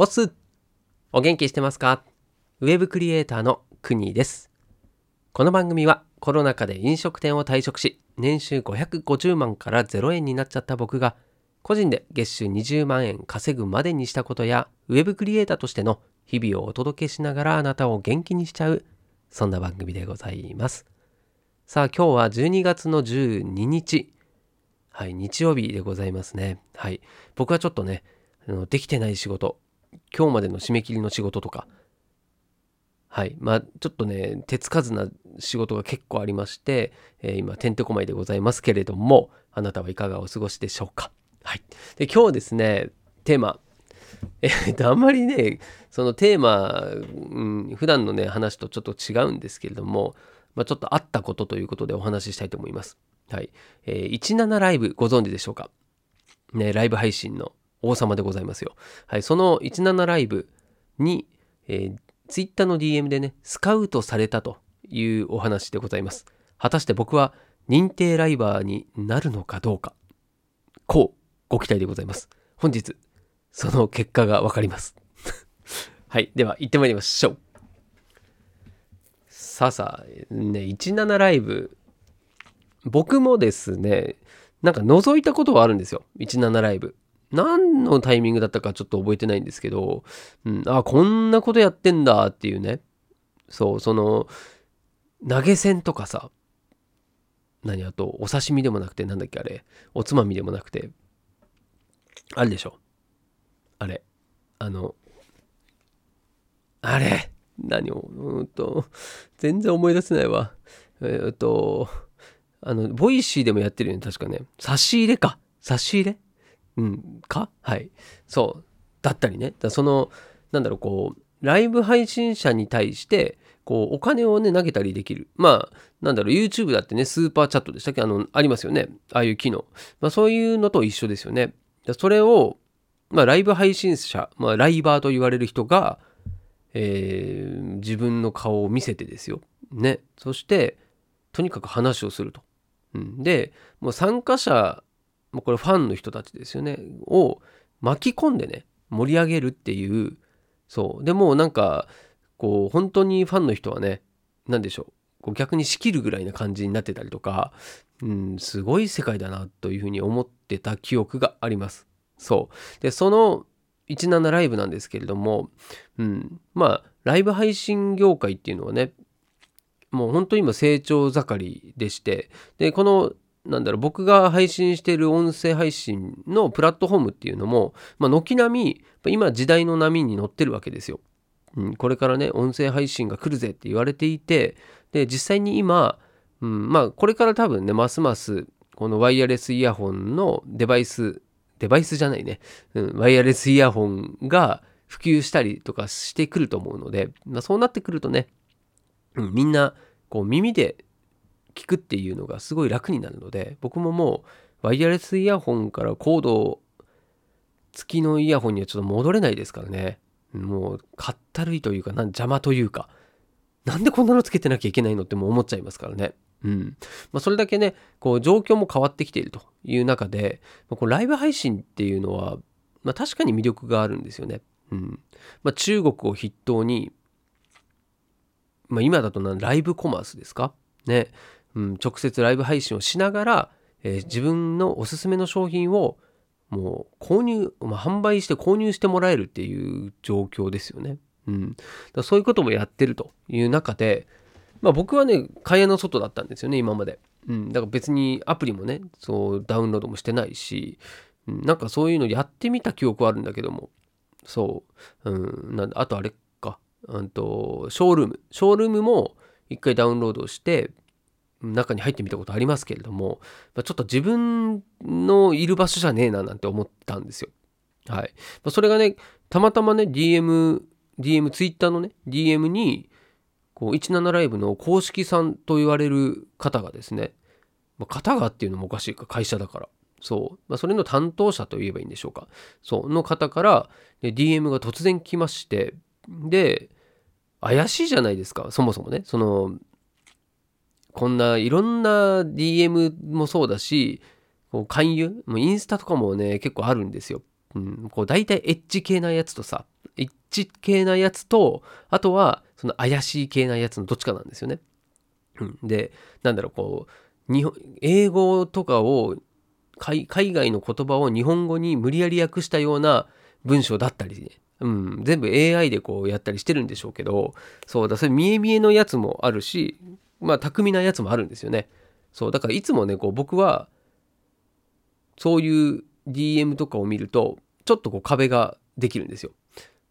おすお元気してますか？ウェブクリエイターのくにです。この番組はコロナ禍で飲食店を退職し、年収550万から0円になっちゃった僕が、個人で月収20万円稼ぐまでにしたことや、ウェブクリエイターとしての日々をお届けしながらあなたを元気にしちゃう、そんな番組でございます。さあ今日は12月の12日、はい、日曜日でございますね。はい。僕はちょっとね、できてない仕事、今日までの締め切りの仕事とか、はい。まあ、ちょっとね、手つかずな仕事が結構ありまして、えー、今、てんてこまいでございますけれども、あなたはいかがお過ごしでしょうか。はい。で、今日ですね、テーマ、えっと、あんまりね、そのテーマ、うん、普段のね、話とちょっと違うんですけれども、まあ、ちょっとあったことということでお話ししたいと思います。はい。えー、17ライブご存知でしょうか？ね、ライブ配信の王様でございますよ。はい、その17ライブに、えー、ツイッターの DM でね、スカウトされたというお話でございます。果たして僕は認定ライバーになるのかどうか。こう、ご期待でございます。本日、その結果がわかります。はい、では行ってまいりましょう。さあさあ、ね、17ライブ、僕もですね、なんか覗いたことはあるんですよ。17ライブ。何のタイミングだったかちょっと覚えてないんですけど、うん、あ、こんなことやってんだっていうね。そう、その、投げ銭とかさ、何あと、お刺身でもなくて、なんだっけあれ、おつまみでもなくて、あれでしょ。あれ、あの、あれ、何を、うんと、全然思い出せないわ。えっ、と、あの、ボイシーでもやってるよね、確かね。差し入れか。差し入れうん、か？はい。そう。だったりね。その、なんだろう、こう、ライブ配信者に対して、こう、お金をね、投げたりできる。まあ、なんだろう、YouTube だってね、スーパーチャットでしたっけ？あの、ありますよね。ああいう機能。まあ、そういうのと一緒ですよね。それを、まあ、ライブ配信者、まあ、ライバーと言われる人が、えー、自分の顔を見せてですよ。ね。そして、とにかく話をすると。うん、で、もう参加者もうこれファンの人たちですよね、を巻き込んでね、盛り上げるっていう、そう。でもなんか、こう、本当にファンの人はね、何でしょう。こう逆に仕切るぐらいな感じになってたりとか、うん、すごい世界だなというふうに思ってた記憶があります。そう。で、その17ライブなんですけれども、うん、まあ、ライブ配信業界っていうのはね、もう本当に今成長盛りでして、で、このなんだろう、僕が配信してる音声配信のプラットフォームっていうのも、ま、軒並み、今時代の波に乗ってるわけですよ。うん、これからね、音声配信が来るぜって言われていて、で、実際に今、うん、まあ、これから多分ね、ますます、このワイヤレスイヤホンのデバイス、デバイスじゃないね、うん、ワイヤレスイヤホンが普及したりとかしてくると思うので、まあ、そうなってくるとね、うん、みんな、こう耳で聞くっていうのがすごい楽になるので僕ももうワイヤレスイヤホンからコード付きのイヤホンにはちょっと戻れないですからね。もうかったるいというかなん邪魔というか。なんでこんなのつけてなきゃいけないのってもう思っちゃいますからね。うん。まあ、それだけねこう状況も変わってきているという中で、ま、このライブ配信っていうのは、まあ、確かに魅力があるんですよね。うん。まあ、中国を筆頭に、まあ、今だとなライブコマースですか？ね。うん、直接ライブ配信をしながら、えー、自分のおすすめの商品をもう購入、まあ、販売して購入してもらえるっていう状況ですよね。うん、だそういうこともやってるという中で、まあ、僕はね会話の外だったんですよね今まで。うん、だから別にアプリもねそうダウンロードもしてないし、うん、なんかそういうのやってみた記憶はあるんだけども。そう、うん、なんあとあれか、うんと、ショールーム。ショールームも一回ダウンロードして中に入ってみたことありますけれども、ちょっと自分のいる場所じゃねえななんて思ったんですよ。はい。それがね、たまたまね、DM、DM、Twitter のね、DM に、こう、17ライブの公式さんと言われる方がですね、まあ、方がっていうのもおかしいか、会社だから。そう。まあ、それの担当者と言えばいいんでしょうか。そう。の方から、DM が突然来まして、で、怪しいじゃないですか、そもそもね。その、こんないろんな DM もそうだし、こう勧誘もうインスタとかもね、結構あるんですよ。うん、こう大体エッジ系なやつとさ、一致系なやつと、あとはその怪しい系なやつのどっちかなんですよね。うん、で、なんだろう、こう、日本英語とかを海外の言葉を日本語に無理やり訳したような文章だったり、ね、うん、全部 AI でこうやったりしてるんでしょうけど、そうだ、それ見え見えのやつもあるし、まあ巧みなやつもあるんですよね。そう、だからいつもね、こう僕は、そういう DM とかを見ると、ちょっとこう壁ができるんですよ。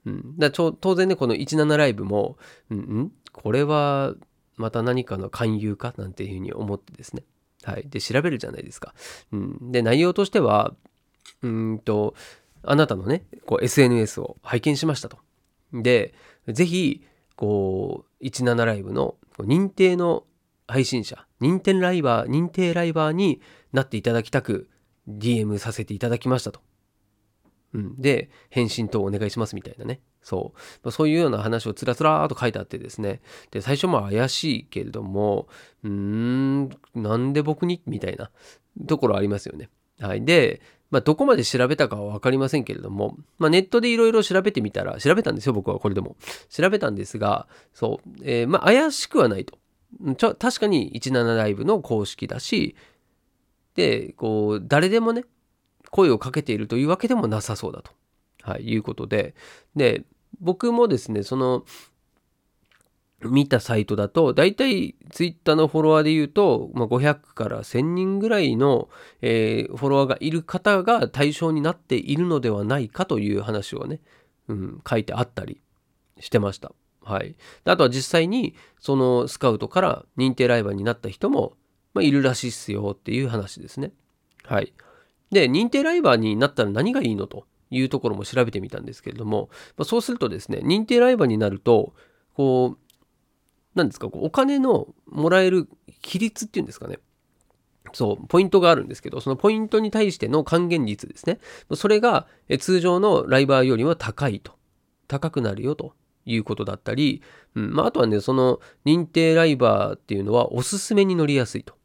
うん、だちょ当然ね、この17ライブも、うん、んこれはまた何かの勧誘かなんていうふうに思ってですね。はい。で、調べるじゃないですか。うん、で、内容としては、うんと、あなたのね、こう SNS を拝見しましたと。で、ぜひ、こう、17ライブの認定の配信者、認定ライバー、認定ライバーになっていただきたく、DM させていただきましたと。うん、で、返信等お願いしますみたいなね。そう。ま、そういうような話をつらつらーと書いてあってですね。で、最初も怪しいけれども、うーん、なんで僕に？みたいなところありますよね。はい。で、まあ、どこまで調べたかは分かりませんけれども、まあ、ネットでいろいろ調べてみたら、調べたんですよ、僕はこれでも。調べたんですが、そう、えー、まあ、怪しくはないと。ちょ確かに17ライブの公式だし、で、こう、誰でもね、声をかけているというわけでもなさそうだと、はい、いうことで、で、僕もですね、その、見たサイトだと、だいたいツイッターのフォロワーで言うと、まあ、500から1000人ぐらいの、えー、フォロワーがいる方が対象になっているのではないかという話をね、うん、書いてあったりしてました。はい。あとは実際に、そのスカウトから認定ライバーになった人も、まあ、いるらしいっすよっていう話ですね。はい。で、認定ライバーになったら何がいいのというところも調べてみたんですけれども、まあ、そうするとですね、認定ライバーになると、こう、何ですか、こうお金のもらえる比率っていうんですかね？そう、ポイントがあるんですけど、そのポイントに対しての還元率ですね。それが通常のライバーよりも高いと。高くなるよということだったり、うんまあ、あとはね、その認定ライバーっていうのはおすすめに乗りやすいと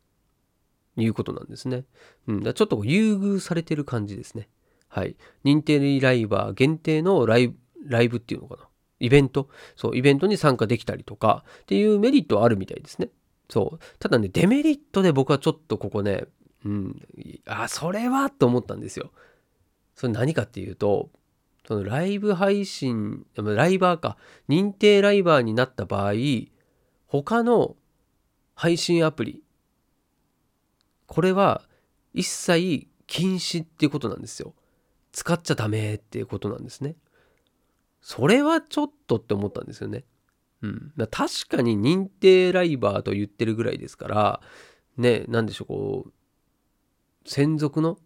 いうことなんですね。うん、だちょっと優遇されてる感じですね。はい。認定ライバー限定のライブ、ライブっていうのかな。イベント？そう、イベントに参加できたりとかっていうメリットはあるみたいですね。そう。ただね、デメリットで僕はちょっとここね、うん、あ、それはと思ったんですよ。それ何かっていうと、そのライブ配信、ライバーか、認定ライバーになった場合、他の配信アプリ、これは一切禁止っていうことなんですよ。使っちゃダメっていうことなんですね。それはちょっとって思ったんですよね。うん。確かに認定ライバーと言ってるぐらいですから、ね、なんでしょう、こう、専属の、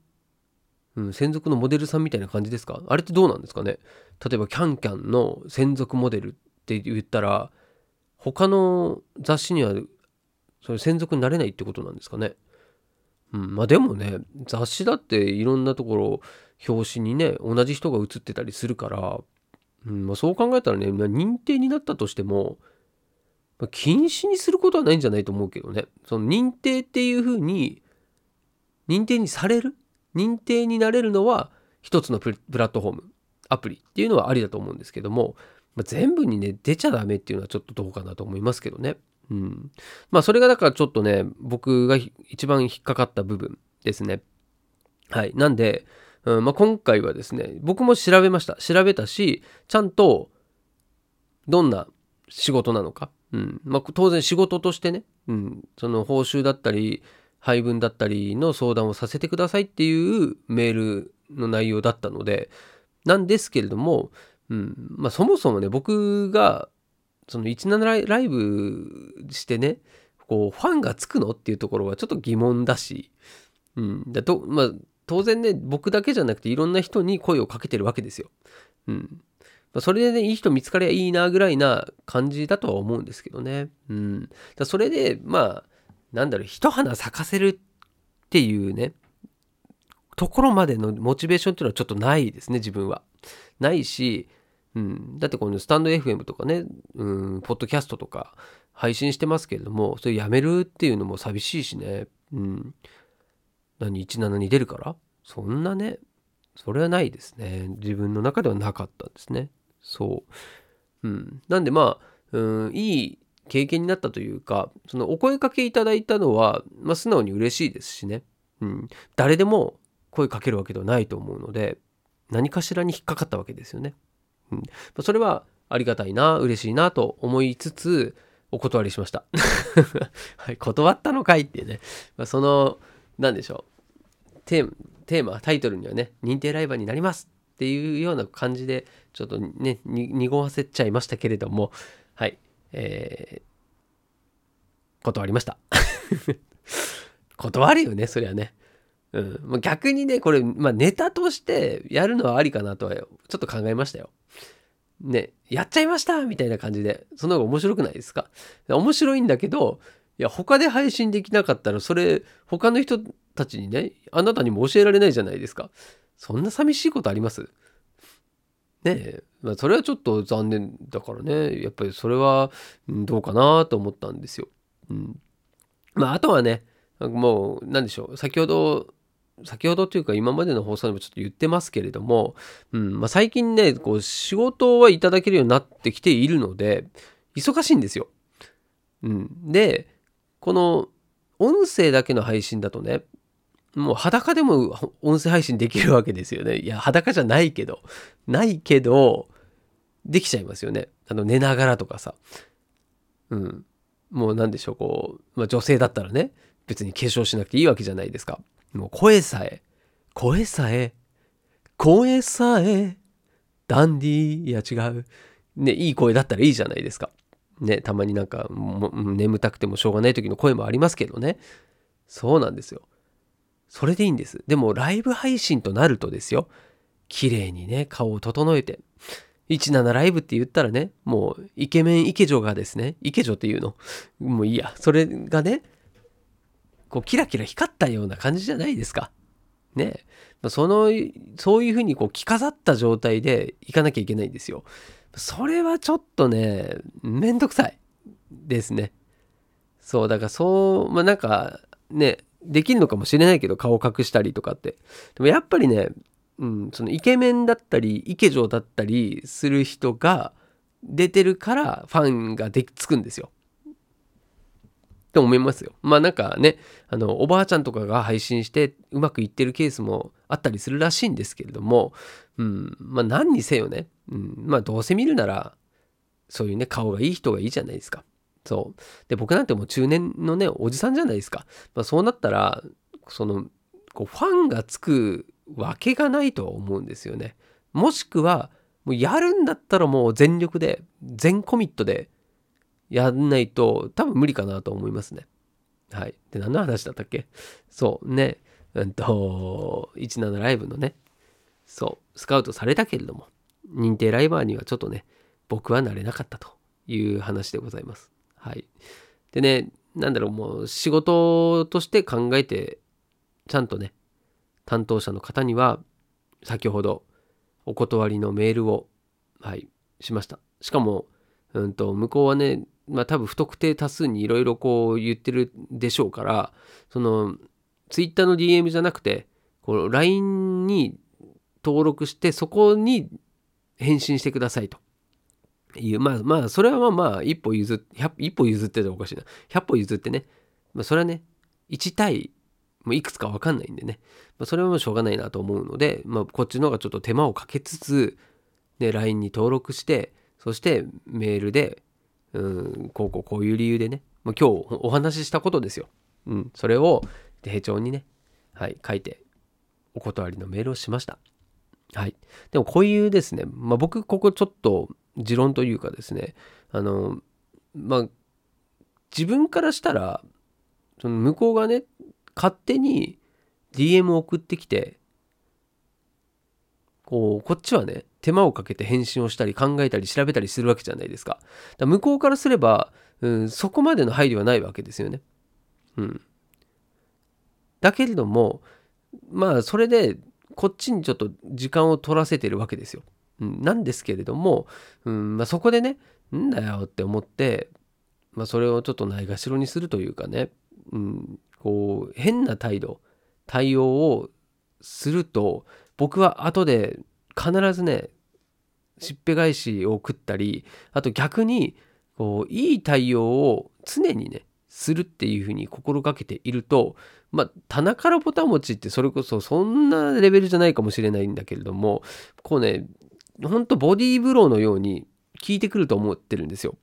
うん、専属のモデルさんみたいな感じですか？あれってどうなんですかね？例えば、キャンキャンの専属モデルって言ったら、他の雑誌には、それ専属になれないってことなんですかね？うん、まあでもね雑誌だっていろんなところ表紙にね同じ人が写ってたりするから、うんまあ、そう考えたらね認定になったとしても、まあ、禁止にすることはないんじゃないと思うけどねその認定っていうふうに認定にされる？認定になれるのは一つのプラットフォームアプリっていうのはありだと思うんですけども、まあ、全部にね出ちゃダメっていうのはちょっとどうかなと思いますけどね。うん。まあそれがだからちょっとね、僕が一番引っかかった部分ですね。はい。なんで、うんまあ、今回はですね、僕も調べました。調べたし、ちゃんとどんな仕事なのか。うんまあ、当然仕事としてね、うん、その報酬だったり、配分だったりの相談をさせてくださいっていうメールの内容だったので、なんですけれども、うんまあ、そもそもね、僕がその17ライブしてね、こう、ファンがつくのっていうところはちょっと疑問だし、うん、だと、まあ、当然ね、僕だけじゃなくていろんな人に声をかけてるわけですよ。うん。まあ、それでね、いい人見つかりゃいいなぐらいな感じだとは思うんですけどね。うん。だそれで、まあ、なんだろう、一花咲かせるっていうね、ところまでのモチベーションっていうのはちょっとないですね、自分は。ないし、うん、だってこのスタンド FM とかね、うん、ポッドキャストとか配信してますけれども、それやめるっていうのも寂しいしね。うん。何、17に出るから？そんなね、それはないですね。自分の中ではなかったんですね。そう。うん。なんでまあ、うん、いい経験になったというか、そのお声かけいただいたのは、まあ、素直に嬉しいですしね。うん。誰でも声かけるわけではないと思うので、何かしらに引っかかったわけですよね。うん。それはありがたいな、嬉しいなと思いつつ、お断りしました。はい、断ったのかいっていうね。まあ、その、何でしょう？テーマ、タイトルにはね、認定ライバーになりますっていうような感じで、ちょっとね、濁わせちゃいましたけれども、はい、えー、断りました。断るよね、そりゃね。うん。逆にね、これ、まあ、ネタとしてやるのはありかなとは、ちょっと考えましたよ。ね、やっちゃいましたみたいな感じで、その方が面白くないですか？面白いんだけど、いや、他で配信できなかったら、それ、他の人たちにね、あなたにも教えられないじゃないですか。そんな寂しいことあります？ねえ、まあ、それはちょっと残念だからね、やっぱりそれはどうかなと思ったんですよ。うん。まあ、あとはね、もう、何でしょう、先ほど先ほどというか今までの放送でもちょっと言ってますけれども、うんまあ、最近ねこう仕事はいただけるようになってきているので忙しいんですよ。うん、でこの音声だけの配信だとねもう裸でも音声配信できるわけですよね。いや裸じゃないけどないけどできちゃいますよね。あの寝ながらとかさ。うん。もう何でしょうこう、まあ、女性だったらね別に化粧しなくていいわけじゃないですか。もう声さえ、声さえ、声さえ、ダンディー、いや違う。ね、いい声だったらいいじゃないですか。ね、たまになんか眠たくてもしょうがない時の声もありますけどね。そうなんですよ。それでいいんです。でもライブ配信となるとですよ。綺麗にね、顔を整えて。17ライブって言ったらね、もうイケメンイケジョがですね、イケジョっていうの。もういいや。それがね、こうキラキラ光ったような感じじゃないですか。ね。その、そういうふうにこう着飾った状態で行かなきゃいけないんですよ。それはちょっとね、めんどくさいですね。そう、だからそう、まあなんかね、できるのかもしれないけど、顔隠したりとかって。でもやっぱりね、うん、そのイケメンだったり、イケ嬢だったりする人が出てるからファンができつくんですよ。って思いますよ。まあなんかね、あの、おばあちゃんとかが配信してうまくいってるケースもあったりするらしいんですけれども、うん、まあ何にせよね、うん、まあどうせ見るなら、そういうね、顔がいい人がいいじゃないですか。そう。で、僕なんてもう中年のね、おじさんじゃないですか。まあそうなったら、その、こうファンがつくわけがないとは思うんですよね。もしくは、もうやるんだったらもう全力で、全コミットでやんないと多分無理かなと思いますね。はい。で、何の話だったっけ？そうね。うんと、17ライブのね、そう、スカウトされたけれども、認定ライバーにはちょっとね、僕はなれなかったという話でございます。はい。でね、なんだろう、もう仕事として考えて、ちゃんとね、担当者の方には、先ほどお断りのメールを、はい、しました。しかも、うんと、向こうはね、まあ多分不特定多数にいろいろこう言ってるでしょうから、その、ツイッターの DM じゃなくて、この LINE に登録して、そこに返信してくださいと。いう、まあまあ、それはまあまあ、一歩譲って、一歩譲ってたらおかしいな。100歩譲ってね。まあそれはね、1対、もういくつかわかんないんでね。まあそれはもうしょうがないなと思うので、まあこっちの方がちょっと手間をかけつつ、ね、LINE に登録して、そしてメールでうんこうこうこういう理由でねもう今日お話ししたことですよ。うん、それを手帳にね、はい、書いてお断りのメールをしました。はい。でもこういうですね、まあ、僕ここちょっと持論というかですね、あの、まあ、自分からしたら、その向こうがね、勝手に DM を送ってきて、こう、こっちはね、手間をかけて返信をしたり考えたり調べたりするわけじゃないですか。だ向こうからすれば、うん、そこまでの配慮はないわけですよね。うん。だけれども、まあ、それで、こっちにちょっと時間を取らせてるわけですよ。うん、なんですけれども、うんまあ、そこでね、んだよって思って、まあ、それをちょっとないがしろにするというかね、うん、こう、変な態度、対応をすると、僕は後で必ずねしっぺ返しを食ったりあと逆にこういい対応を常にねするっていうふうに心がけているとまあ棚からぼたもちってそれこそそんなレベルじゃないかもしれないんだけれどもこうねほんとボディーブローのように効いてくると思ってるんですよ。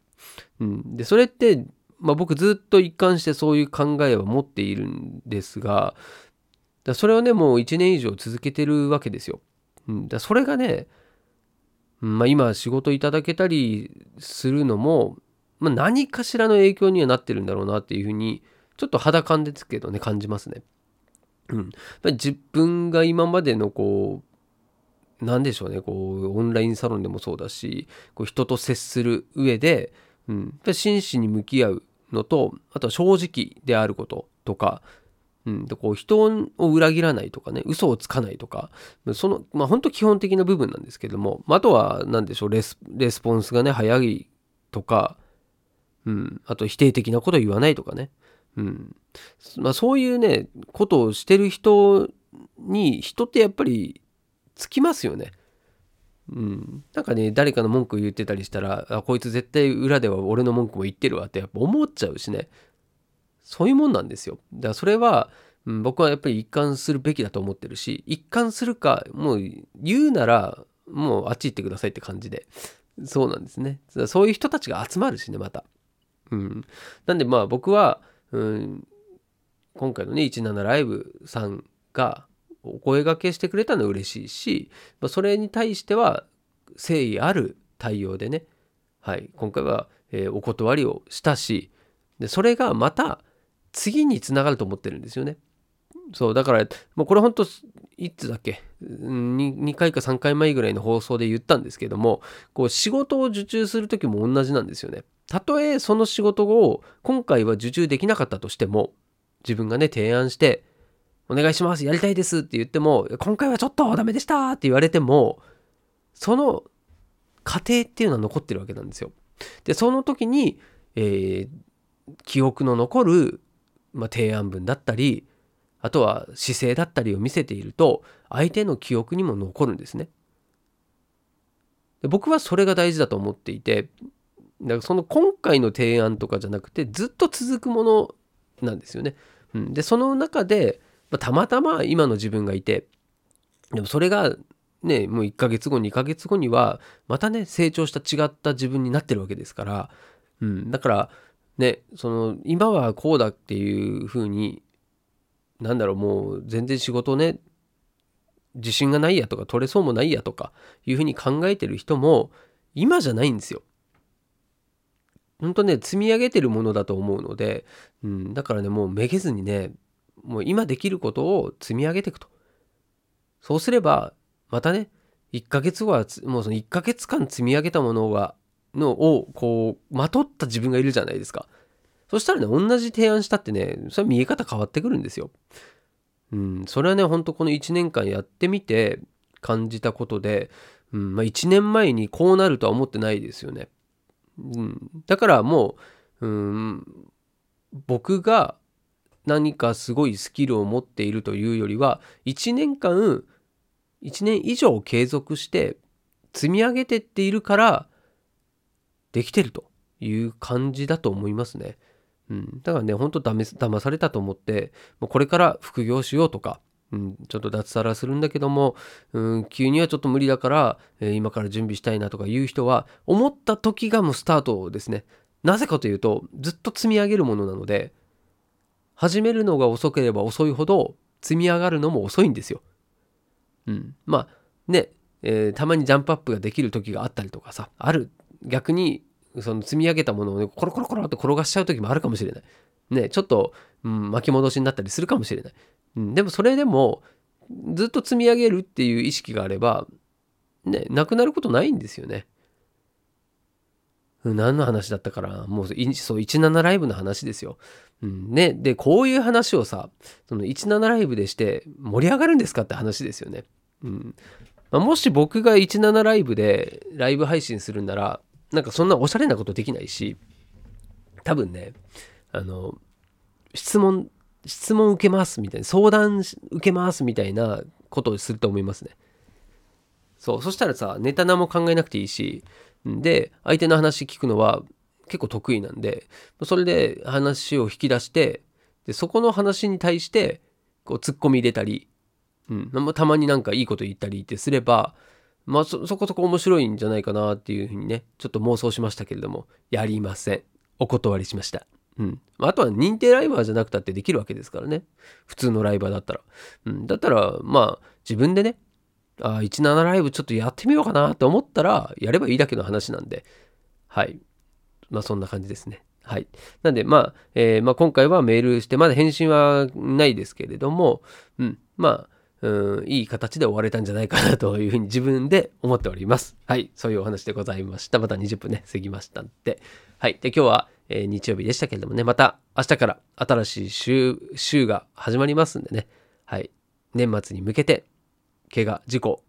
うん、でそれって、まあ、僕ずっと一貫してそういう考えは持っているんですがだそれをねもう1年以上続けてるわけですよ。うん、だそれがね、まあ、今仕事いただけたりするのも、まあ、何かしらの影響にはなってるんだろうなっていうふうにちょっと肌感ですけどね感じますね。うん、自分が今までのこう何でしょうねこうオンラインサロンでもそうだしこう人と接する上で、うん、真摯に向き合うのとあとは正直であることとかうん、でこう人を裏切らないとかね嘘をつかないとかそのまあ本当基本的な部分なんですけども、まあ、とは何でしょうレスレスポンスがね早いとか、うん、あと否定的なこと言わないとかね、うんまあ、そういうねことをしてる人に人ってやっぱりつきますよね。うん、なんかね誰かの文句言ってたりしたらあこいつ絶対裏では俺の文句も言ってるわってやっぱ思っちゃうしねそういうもんなんですよ。だからそれは、うん、僕はやっぱり一貫するべきだと思ってるし、一貫するか、もう言うなら、もうあっち行ってくださいって感じで。そうなんですね。そういう人たちが集まるしね、また。うん。なんでまあ僕は、うん、今回のね、17ライブさんがお声がけしてくれたの嬉しいし、まあ、それに対しては誠意ある対応でね、はい、今回は、えー、お断りをしたし、でそれがまた、次につながると思ってるんですよね。そうだからもうこれ本当いつだっけ 2, 2回か3回前ぐらいの放送で言ったんですけどもこう仕事を受注する時も同じなんですよね。たとえその仕事を今回は受注できなかったとしても自分がね提案して「お願いしますやりたいです」って言っても「今回はちょっとダメでした」って言われてもその過程っていうのは残ってるわけなんですよ。でその時に、えー、記憶の残るまあ、提案文だったりあとは姿勢だったりを見せていると相手の記憶にも残るんですね。で僕はそれが大事だと思っていてだからその今回の提案とかじゃなくてずっと続くものなんですよね。うん、でその中で、まあ、たまたま今の自分がいてでもそれがねもう1ヶ月後2ヶ月後にはまたね成長した違った自分になってるわけですから、うん、だからね、その今はこうだっていうふうになんだろうもう全然仕事ね自信がないやとか取れそうもないやとかいうふうに考えてる人も今じゃないんですよ。本当ね積み上げてるものだと思うので、うん、だからねもうめげずにねもう今できることを積み上げていくと。そうすればまたね1ヶ月後はもうその1ヶ月間積み上げたものがのをこうまとった自分がいるじゃないですか。そしたらね同じ提案したってねそれは見え方変わってくるんですよ。うんそれはねほんとこの1年間やってみて感じたことで、うんまあ、1年前にこうなるとは思ってないですよね、うん、だからもう、うん、僕が何かすごいスキルを持っているというよりは1年間1年以上継続して積み上げてっているからできてるという感じだと思いますね。うん、だからね、ほんと騙されたと思って、これから副業しようとか、うん、ちょっと脱サラするんだけども、うん、急にはちょっと無理だから、えー、今から準備したいなとかいう人は、思った時がもうスタートですね。なぜかというと、ずっと積み上げるものなので、始めるのが遅ければ遅いほど、積み上がるのも遅いんですよ。うん。まあ、ね、えー、たまにジャンプアップができる時があったりとかさ、ある逆にその積み上げたものをねコロコロコロって転がしちゃう時もあるかもしれない。ねちょっと、うん、巻き戻しになったりするかもしれない。うん、でもそれでもずっと積み上げるっていう意識があればねなくなることないんですよね。何の話だったからもうそう17ライブの話ですよ。うん、ねでこういう話をさその17ライブでして盛り上がるんですかって話ですよね。うんまあ、もし僕が17ライブでライブ配信するんならなんかそんなおしゃれなことできないし、多分ね、あの、質問、質問受けますみたいな、相談受けますみたいなことをすると思いますね。そうそしたらさネタ何も考えなくていいしで相手の話聞くのは結構得意なんでそれで話を引き出してでそこの話に対してこうツッコミ入れたり、うん、たまになんかいいこと言ったりってすればまあそ、そこそこ面白いんじゃないかなっていうふうにね、ちょっと妄想しましたけれども、やりません。お断りしました。うん。あとは認定ライバーじゃなくたってできるわけですからね。普通のライバーだったら。うん。だったら、まあ、自分でね、ああ17ライブちょっとやってみようかなと思ったら、やればいいだけの話なんで、はい。まあ、そんな感じですね。はい。なんで、まあ、えー、まあ、今回はメールして、まだ返信はないですけれども、うん。まあ、うん、いい形で終われたんじゃないかなというふうに自分で思っております。はい。そういうお話でございました。また20分ね、過ぎましたんで。はい。で、今日は、えー、日曜日でしたけれどもね、また明日から新しい週、週が始まりますんでね。はい。年末に向けて、怪我、事故、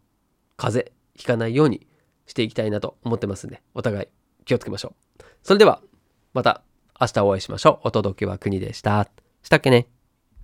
風邪、ひかないようにしていきたいなと思ってますんで、お互い気をつけましょう。それでは、また明日お会いしましょう。お届けは国でした。したっけね